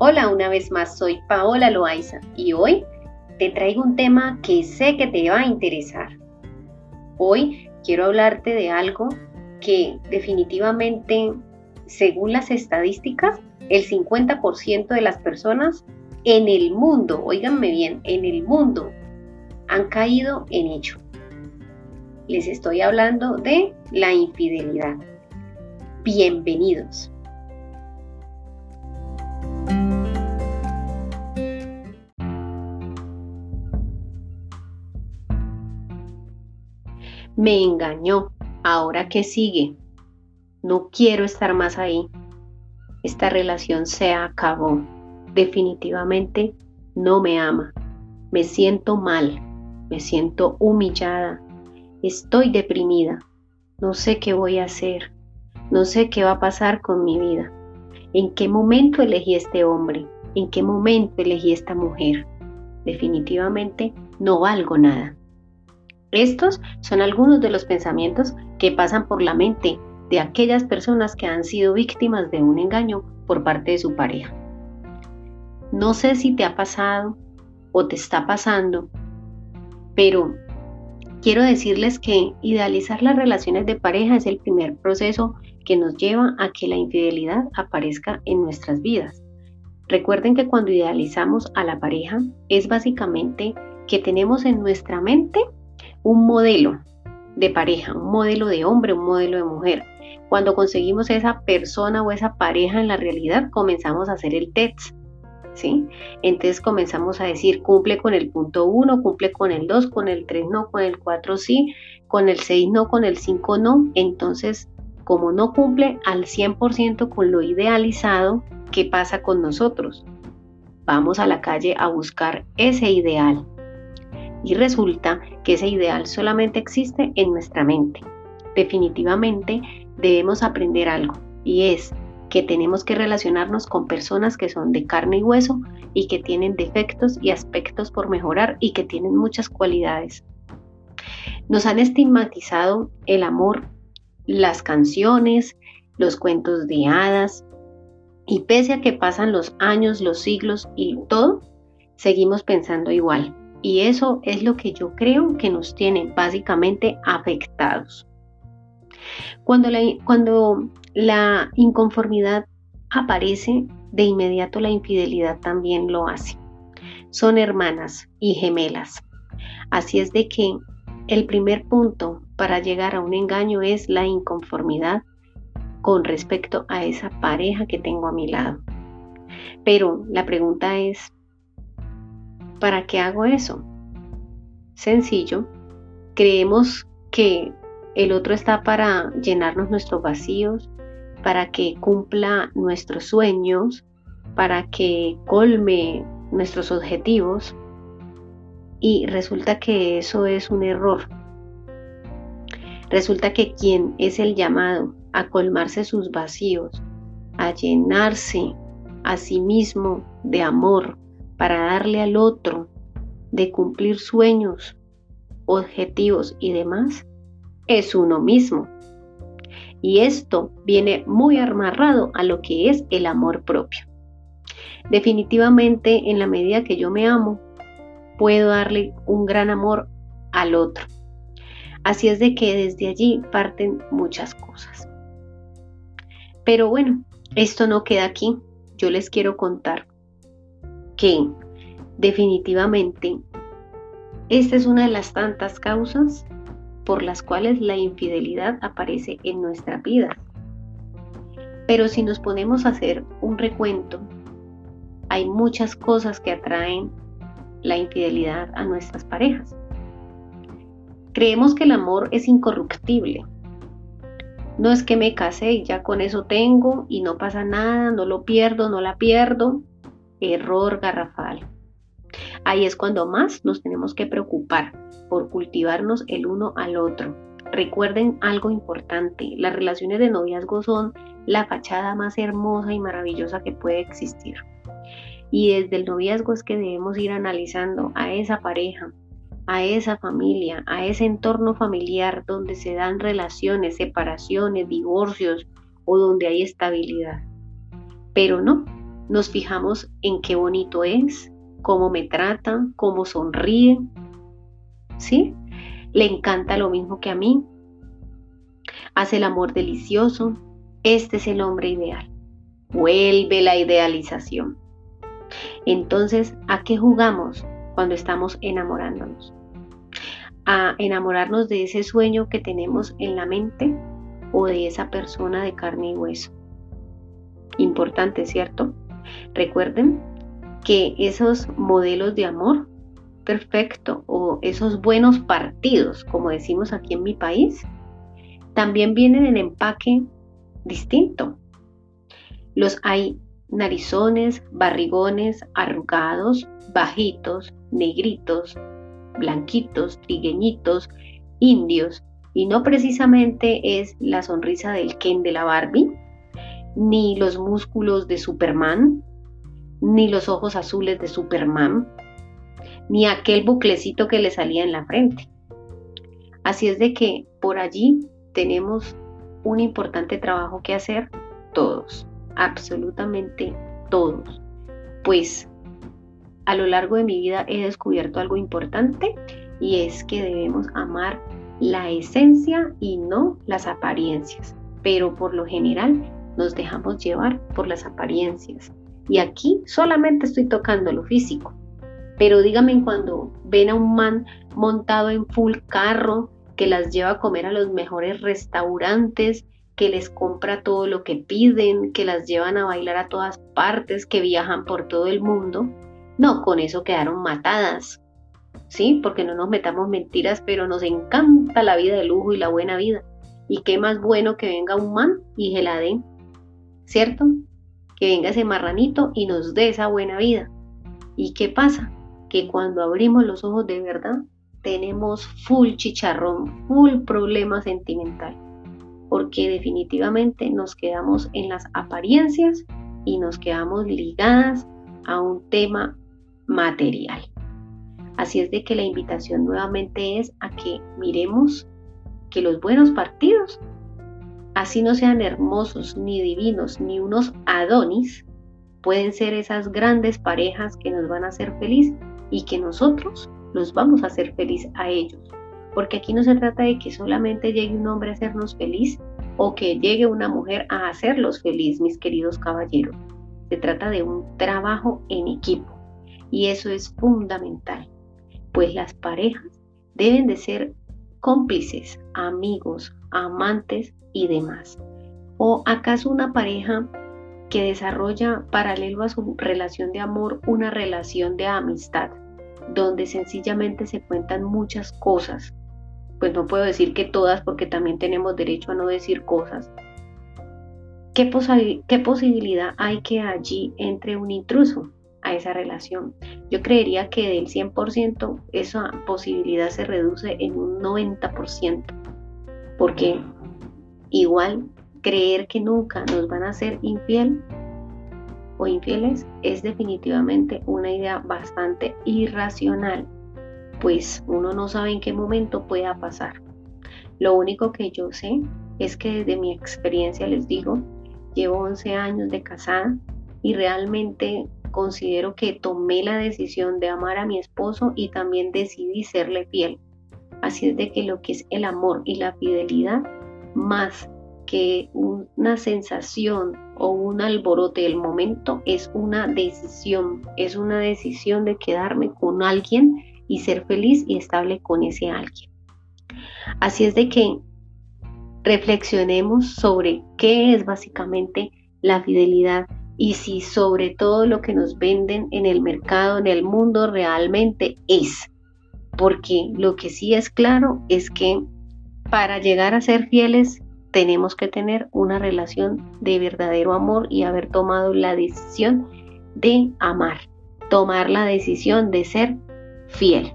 Hola una vez más, soy Paola Loaiza y hoy te traigo un tema que sé que te va a interesar. Hoy quiero hablarte de algo que definitivamente, según las estadísticas, el 50% de las personas en el mundo, oíganme bien, en el mundo han caído en ello. Les estoy hablando de la infidelidad. Bienvenidos. Me engañó. Ahora qué sigue. No quiero estar más ahí. Esta relación se acabó. Definitivamente no me ama. Me siento mal. Me siento humillada. Estoy deprimida. No sé qué voy a hacer. No sé qué va a pasar con mi vida. ¿En qué momento elegí este hombre? ¿En qué momento elegí esta mujer? Definitivamente no valgo nada. Estos son algunos de los pensamientos que pasan por la mente de aquellas personas que han sido víctimas de un engaño por parte de su pareja. No sé si te ha pasado o te está pasando, pero quiero decirles que idealizar las relaciones de pareja es el primer proceso que nos lleva a que la infidelidad aparezca en nuestras vidas. Recuerden que cuando idealizamos a la pareja es básicamente que tenemos en nuestra mente un modelo de pareja, un modelo de hombre, un modelo de mujer. Cuando conseguimos esa persona o esa pareja en la realidad, comenzamos a hacer el test. ¿Sí? Entonces comenzamos a decir, cumple con el punto 1, cumple con el 2, con el 3 no, con el 4 sí, con el 6 no, con el 5 no. Entonces, como no cumple al 100% con lo idealizado, ¿qué pasa con nosotros? Vamos a la calle a buscar ese ideal, y resulta que ese ideal solamente existe en nuestra mente. Definitivamente debemos aprender algo y es que tenemos que relacionarnos con personas que son de carne y hueso y que tienen defectos y aspectos por mejorar y que tienen muchas cualidades. Nos han estigmatizado el amor, las canciones, los cuentos de hadas y pese a que pasan los años, los siglos y todo, seguimos pensando igual. Y eso es lo que yo creo que nos tiene básicamente afectados. Cuando la, cuando la inconformidad aparece, de inmediato la infidelidad también lo hace. Son hermanas y gemelas. Así es de que el primer punto para llegar a un engaño es la inconformidad con respecto a esa pareja que tengo a mi lado. Pero la pregunta es, ¿Para qué hago eso? Sencillo. Creemos que el otro está para llenarnos nuestros vacíos, para que cumpla nuestros sueños, para que colme nuestros objetivos. Y resulta que eso es un error. Resulta que quien es el llamado a colmarse sus vacíos, a llenarse a sí mismo de amor, para darle al otro, de cumplir sueños, objetivos y demás, es uno mismo. Y esto viene muy amarrado a lo que es el amor propio. Definitivamente, en la medida que yo me amo, puedo darle un gran amor al otro. Así es de que desde allí parten muchas cosas. Pero bueno, esto no queda aquí. Yo les quiero contar que definitivamente esta es una de las tantas causas por las cuales la infidelidad aparece en nuestra vida. Pero si nos ponemos a hacer un recuento, hay muchas cosas que atraen la infidelidad a nuestras parejas. Creemos que el amor es incorruptible. No es que me casé y ya con eso tengo y no pasa nada, no lo pierdo, no la pierdo error garrafal. Ahí es cuando más nos tenemos que preocupar por cultivarnos el uno al otro. Recuerden algo importante, las relaciones de noviazgo son la fachada más hermosa y maravillosa que puede existir. Y desde el noviazgo es que debemos ir analizando a esa pareja, a esa familia, a ese entorno familiar donde se dan relaciones, separaciones, divorcios o donde hay estabilidad. Pero no, nos fijamos en qué bonito es, cómo me trata, cómo sonríe, ¿sí? Le encanta lo mismo que a mí, hace el amor delicioso, este es el hombre ideal. Vuelve la idealización. Entonces, ¿a qué jugamos cuando estamos enamorándonos? A enamorarnos de ese sueño que tenemos en la mente o de esa persona de carne y hueso. Importante, ¿cierto? Recuerden que esos modelos de amor perfecto o esos buenos partidos, como decimos aquí en mi país, también vienen en empaque distinto. Los hay narizones, barrigones, arrugados, bajitos, negritos, blanquitos, trigueñitos, indios, y no precisamente es la sonrisa del Ken de la Barbie, ni los músculos de Superman, ni los ojos azules de Superman, ni aquel buclecito que le salía en la frente. Así es de que por allí tenemos un importante trabajo que hacer todos, absolutamente todos. Pues a lo largo de mi vida he descubierto algo importante y es que debemos amar la esencia y no las apariencias. Pero por lo general nos dejamos llevar por las apariencias. Y aquí solamente estoy tocando lo físico. Pero díganme cuando ven a un man montado en full carro, que las lleva a comer a los mejores restaurantes, que les compra todo lo que piden, que las llevan a bailar a todas partes, que viajan por todo el mundo. No, con eso quedaron matadas. ¿Sí? Porque no nos metamos mentiras, pero nos encanta la vida de lujo y la buena vida. Y qué más bueno que venga un man y se la den, ¿cierto? Que venga ese marranito y nos dé esa buena vida. ¿Y qué pasa? Que cuando abrimos los ojos de verdad, tenemos full chicharrón, full problema sentimental, porque definitivamente nos quedamos en las apariencias y nos quedamos ligadas a un tema material. Así es de que la invitación nuevamente es a que miremos que los buenos partidos, así no sean hermosos, ni divinos, ni unos adonis, pueden ser esas grandes parejas que nos van a hacer feliz y que nosotros los vamos a hacer feliz a ellos. Porque aquí no se trata de que solamente llegue un hombre a hacernos feliz o que llegue una mujer a hacerlos feliz, mis queridos caballeros. Se trata de un trabajo en equipo y eso es fundamental, pues las parejas deben de ser cómplices, amigos, amantes y demás. ¿O acaso una pareja que desarrolla paralelo a su relación de amor una relación de amistad? donde sencillamente se cuentan muchas cosas. Pues no puedo decir que todas porque también tenemos derecho a no decir cosas. ¿Qué, ¿Qué posibilidad hay que allí entre un intruso a esa relación? Yo creería que del 100% esa posibilidad se reduce en un 90%, porque igual creer que nunca nos van a ser infiel o infieles es definitivamente una idea bastante irracional, pues uno no sabe en qué momento pueda pasar. Lo único que yo sé es que desde mi experiencia les digo, llevo 11 años de casada y realmente considero que tomé la decisión de amar a mi esposo y también decidí serle fiel. Así es de que lo que es el amor y la fidelidad, más que una sensación o un alborote del momento, es una decisión, es una decisión de quedarme con alguien y ser feliz y estable con ese alguien. Así es de que reflexionemos sobre qué es básicamente la fidelidad y si sobre todo lo que nos venden en el mercado, en el mundo, realmente es. Porque lo que sí es claro es que para llegar a ser fieles tenemos que tener una relación de verdadero amor y haber tomado la decisión de amar, tomar la decisión de ser fiel.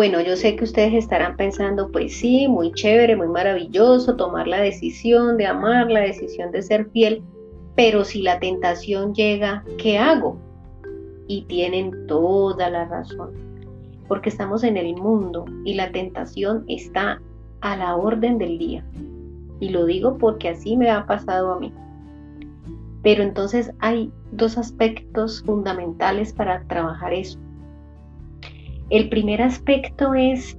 Bueno, yo sé que ustedes estarán pensando, pues sí, muy chévere, muy maravilloso, tomar la decisión de amar, la decisión de ser fiel, pero si la tentación llega, ¿qué hago? Y tienen toda la razón, porque estamos en el mundo y la tentación está a la orden del día. Y lo digo porque así me ha pasado a mí. Pero entonces hay dos aspectos fundamentales para trabajar eso. El primer aspecto es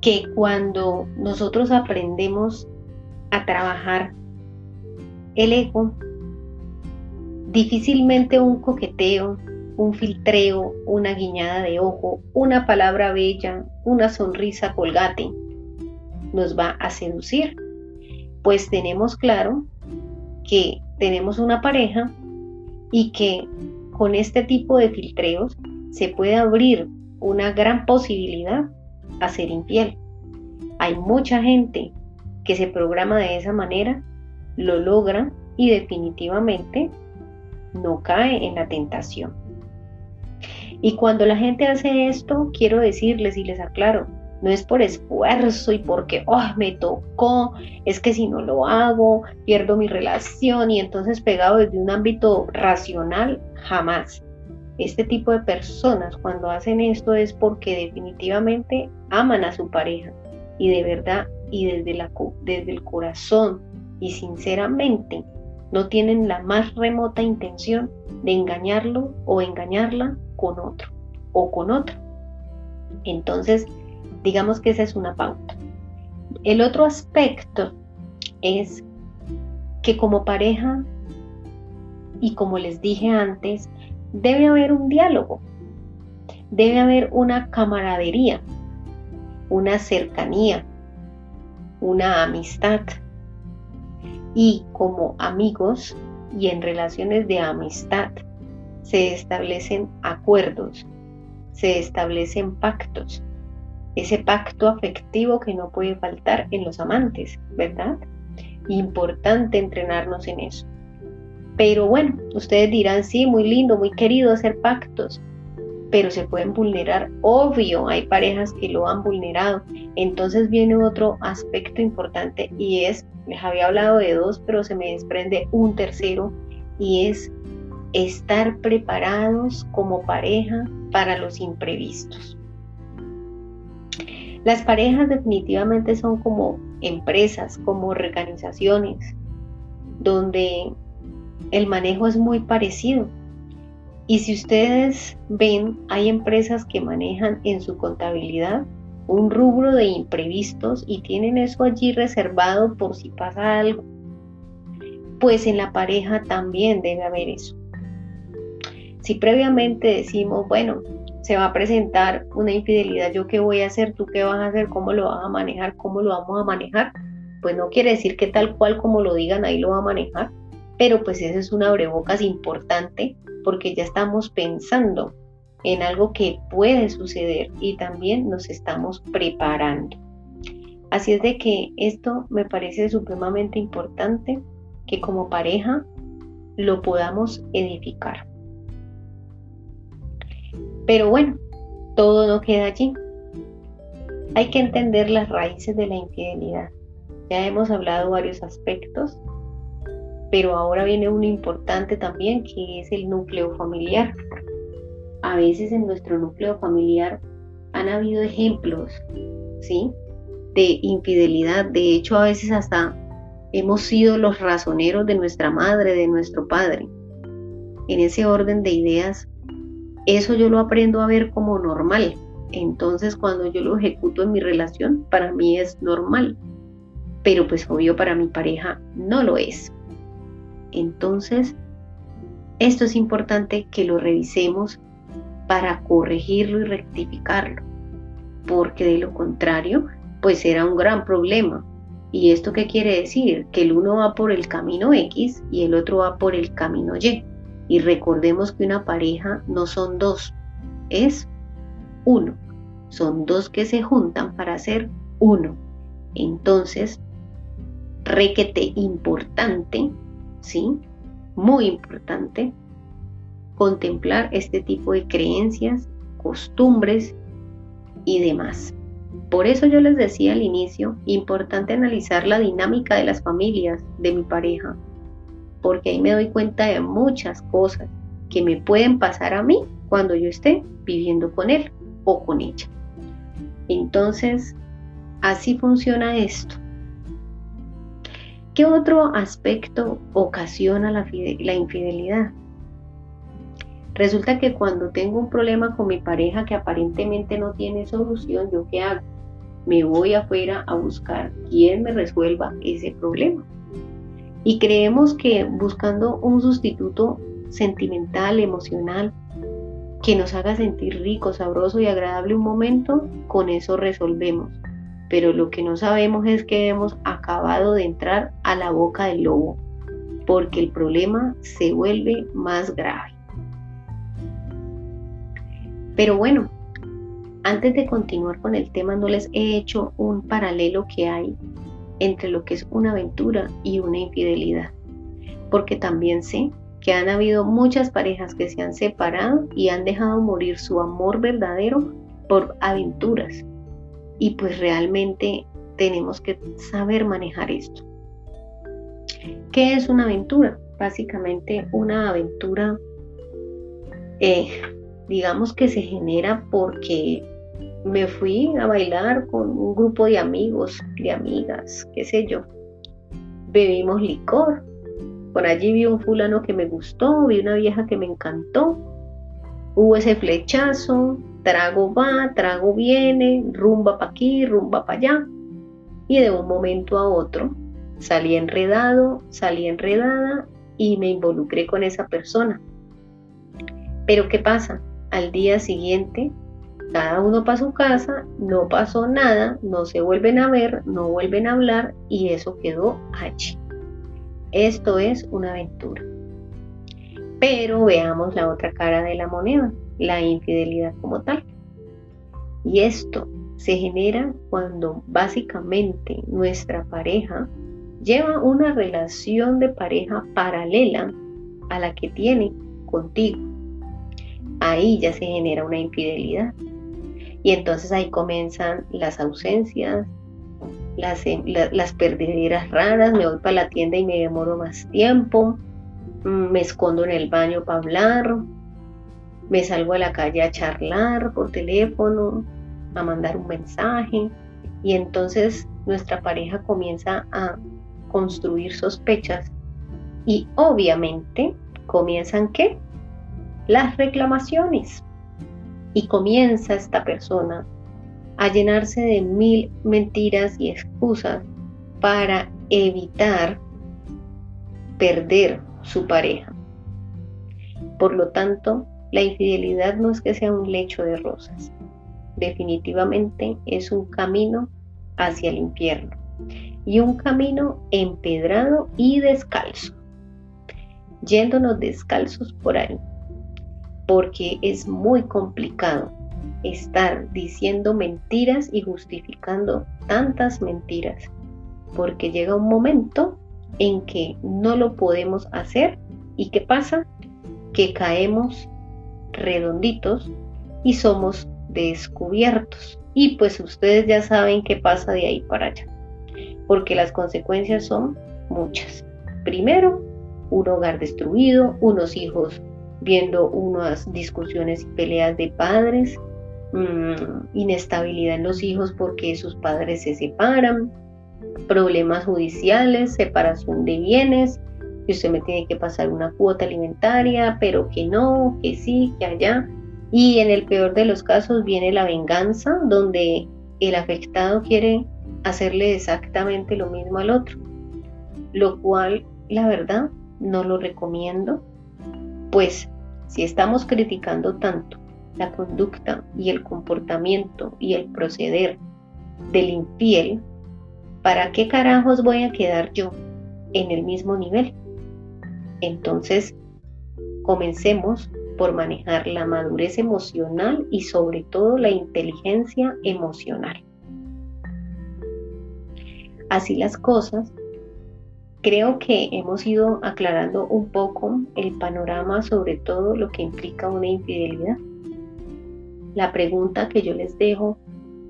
que cuando nosotros aprendemos a trabajar el ego, difícilmente un coqueteo, un filtreo, una guiñada de ojo, una palabra bella, una sonrisa colgate nos va a seducir, pues tenemos claro que tenemos una pareja y que con este tipo de filtreos se puede abrir una gran posibilidad a ser infiel. Hay mucha gente que se programa de esa manera, lo logra y definitivamente no cae en la tentación. Y cuando la gente hace esto, quiero decirles y les aclaro, no es por esfuerzo y porque oh, me tocó, es que si no lo hago, pierdo mi relación y entonces pegado desde un ámbito racional, jamás. Este tipo de personas cuando hacen esto es porque definitivamente aman a su pareja y de verdad y desde, el corazón y sinceramente no tienen la más remota intención de engañarlo o engañarla con otro o con otro. Entonces, Digamos que esa es una pauta. El otro aspecto es que como pareja, y como les dije antes, debe haber un diálogo, debe haber una camaradería, una cercanía, una amistad. Y como amigos y en relaciones de amistad se establecen acuerdos, se establecen pactos, ese pacto afectivo que no puede faltar en los amantes, ¿verdad? Importante entrenarnos en eso. Pero bueno, ustedes dirán, sí, muy lindo, muy querido hacer pactos, pero se pueden vulnerar. Obvio, hay parejas que lo han vulnerado. Entonces viene otro aspecto importante y es, les había hablado de dos, pero se me desprende un tercero y es estar preparados como pareja para los imprevistos. Las parejas definitivamente son como empresas, como organizaciones, donde el manejo es muy parecido. Y si ustedes ven, hay empresas que manejan en su contabilidad un rubro de imprevistos y tienen eso allí reservado por si pasa algo. Pues en la pareja también debe haber eso. Si previamente decimos, bueno, se va a presentar una infidelidad, yo qué voy a hacer, tú qué vas a hacer, cómo lo vas a manejar, cómo lo vamos a manejar, pues no quiere decir que tal cual como lo digan ahí lo va a manejar, pero pues esa es una abrebocas importante porque ya estamos pensando en algo que puede suceder y también nos estamos preparando. Así es de que esto me parece supremamente importante que como pareja lo podamos edificar. Pero bueno, todo no queda allí. Hay que entender las raíces de la infidelidad. Ya hemos hablado varios aspectos, pero ahora viene uno importante también que es el núcleo familiar. A veces en nuestro núcleo familiar han habido ejemplos, ¿sí? De infidelidad. De hecho, a veces hasta hemos sido los razoneros de nuestra madre, de nuestro padre. En ese orden de ideas, eso yo lo aprendo a ver como normal. Entonces cuando yo lo ejecuto en mi relación, para mí es normal. Pero pues obvio para mi pareja no lo es. Entonces, esto es importante que lo revisemos para corregirlo y rectificarlo. Porque de lo contrario, pues será un gran problema. ¿Y esto qué quiere decir? Que el uno va por el camino X y el otro va por el camino Y. Y recordemos que una pareja no son dos, es uno. Son dos que se juntan para ser uno. Entonces, requete importante, ¿sí? Muy importante contemplar este tipo de creencias, costumbres y demás. Por eso yo les decía al inicio, importante analizar la dinámica de las familias de mi pareja, porque ahí me doy cuenta de muchas cosas que me pueden pasar a mí cuando yo esté viviendo con él o con ella. Entonces, así funciona esto. ¿Qué otro aspecto ocasiona la, infidelidad? Resulta que cuando tengo un problema con mi pareja que aparentemente no tiene solución, ¿yo qué hago? Me voy afuera a buscar quién me resuelva ese problema. Y creemos que buscando un sustituto sentimental, emocional, que nos haga sentir rico, sabroso y agradable un momento, con eso resolvemos. Pero lo que no sabemos es que hemos acabado de entrar a la boca del lobo, porque el problema se vuelve más grave. Pero bueno, antes de continuar con el tema, no les he hecho un paralelo que hay entre lo que es una aventura y una infidelidad, porque también sé que han habido muchas parejas que se han separado y han dejado morir su amor verdadero por aventuras. Y pues realmente tenemos que saber manejar esto. ¿Qué es una aventura? Básicamente una aventura, eh, digamos que se genera porque me fui a bailar con un grupo de amigos, de amigas, qué sé yo. Bebimos licor, por allí vi un fulano que me gustó, vi una vieja que me encantó. Hubo ese flechazo, trago va, trago viene, rumba para aquí, rumba para allá. Y de un momento a otro salí enredado, salí enredada y me involucré con esa persona. Pero ¿qué pasa? Al día siguiente, cada uno para su casa, no pasó nada, no se vuelven a ver, no vuelven a hablar y eso quedó allí. Esto es una aventura. Pero veamos la otra cara de la moneda, la infidelidad como tal. Y esto se genera cuando básicamente nuestra pareja lleva una relación de pareja paralela a la que tiene contigo. Ahí ya se genera una infidelidad. Y entonces ahí comienzan las ausencias, las, las raras, me voy para la tienda y me demoro más tiempo, me escondo en el baño para hablar, me salgo a la calle a charlar por teléfono, a mandar un mensaje y entonces nuestra pareja comienza a construir sospechas y obviamente comienzan qué? Las reclamaciones. Y comienza esta persona a llenarse de mil mentiras y excusas para evitar perder su pareja. Por lo tanto, la infidelidad no es que sea un lecho de rosas, definitivamente es un camino hacia el infierno y un camino empedrado y descalzo, yéndonos descalzos por ahí, porque es muy complicado estar diciendo mentiras y justificando tantas mentiras, porque llega un momento en que no lo podemos hacer y ¿qué pasa? Que caemos redonditos y somos descubiertos. Y pues ustedes ya saben qué pasa de ahí para allá, porque las consecuencias son muchas. Primero, un hogar destruido, unos hijos viendo unas discusiones y peleas de padres, Mm, inestabilidad en los hijos porque sus padres se separan, problemas judiciales, separación de bienes, que usted me tiene que pasar una cuota alimentaria, pero que no, que sí, que allá. Y en el peor de los casos viene la venganza, donde el afectado quiere hacerle exactamente lo mismo al otro, lo cual la verdad no lo recomiendo, pues si estamos criticando tanto la conducta y el comportamiento y el proceder del infiel, ¿para qué carajos voy a quedar yo en el mismo nivel? Entonces, comencemos por manejar la madurez emocional y sobre todo la inteligencia emocional. Así las cosas, creo que hemos ido aclarando un poco el panorama sobre todo lo que implica una infidelidad. La pregunta que yo les dejo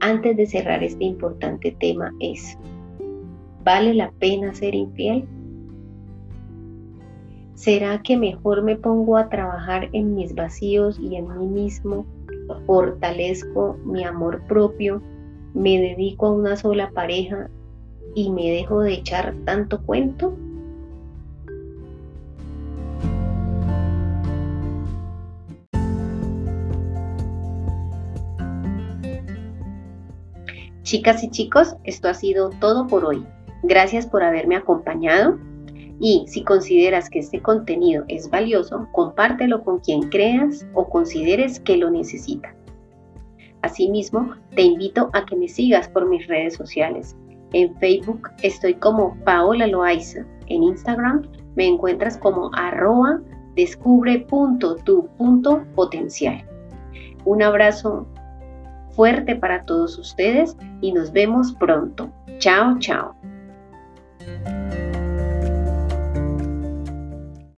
antes de cerrar este importante tema es, ¿vale la pena ser infiel? ¿Será que mejor me pongo a trabajar en mis vacíos y en mí mismo? Fortalezco mi amor propio, me dedico a una sola pareja y me dejo de echar tanto cuento? Chicas y chicos, esto ha sido todo por hoy. Gracias por haberme acompañado y si consideras que este contenido es valioso, compártelo con quien creas o consideres que lo necesita. Asimismo, te invito a que me sigas por mis redes sociales. En Facebook estoy como Paola Loaiza. En Instagram me encuentras como arroba descubre.tu.potencial. Un abrazo fuerte para todos ustedes y nos vemos pronto. Chao, chao. 嗯。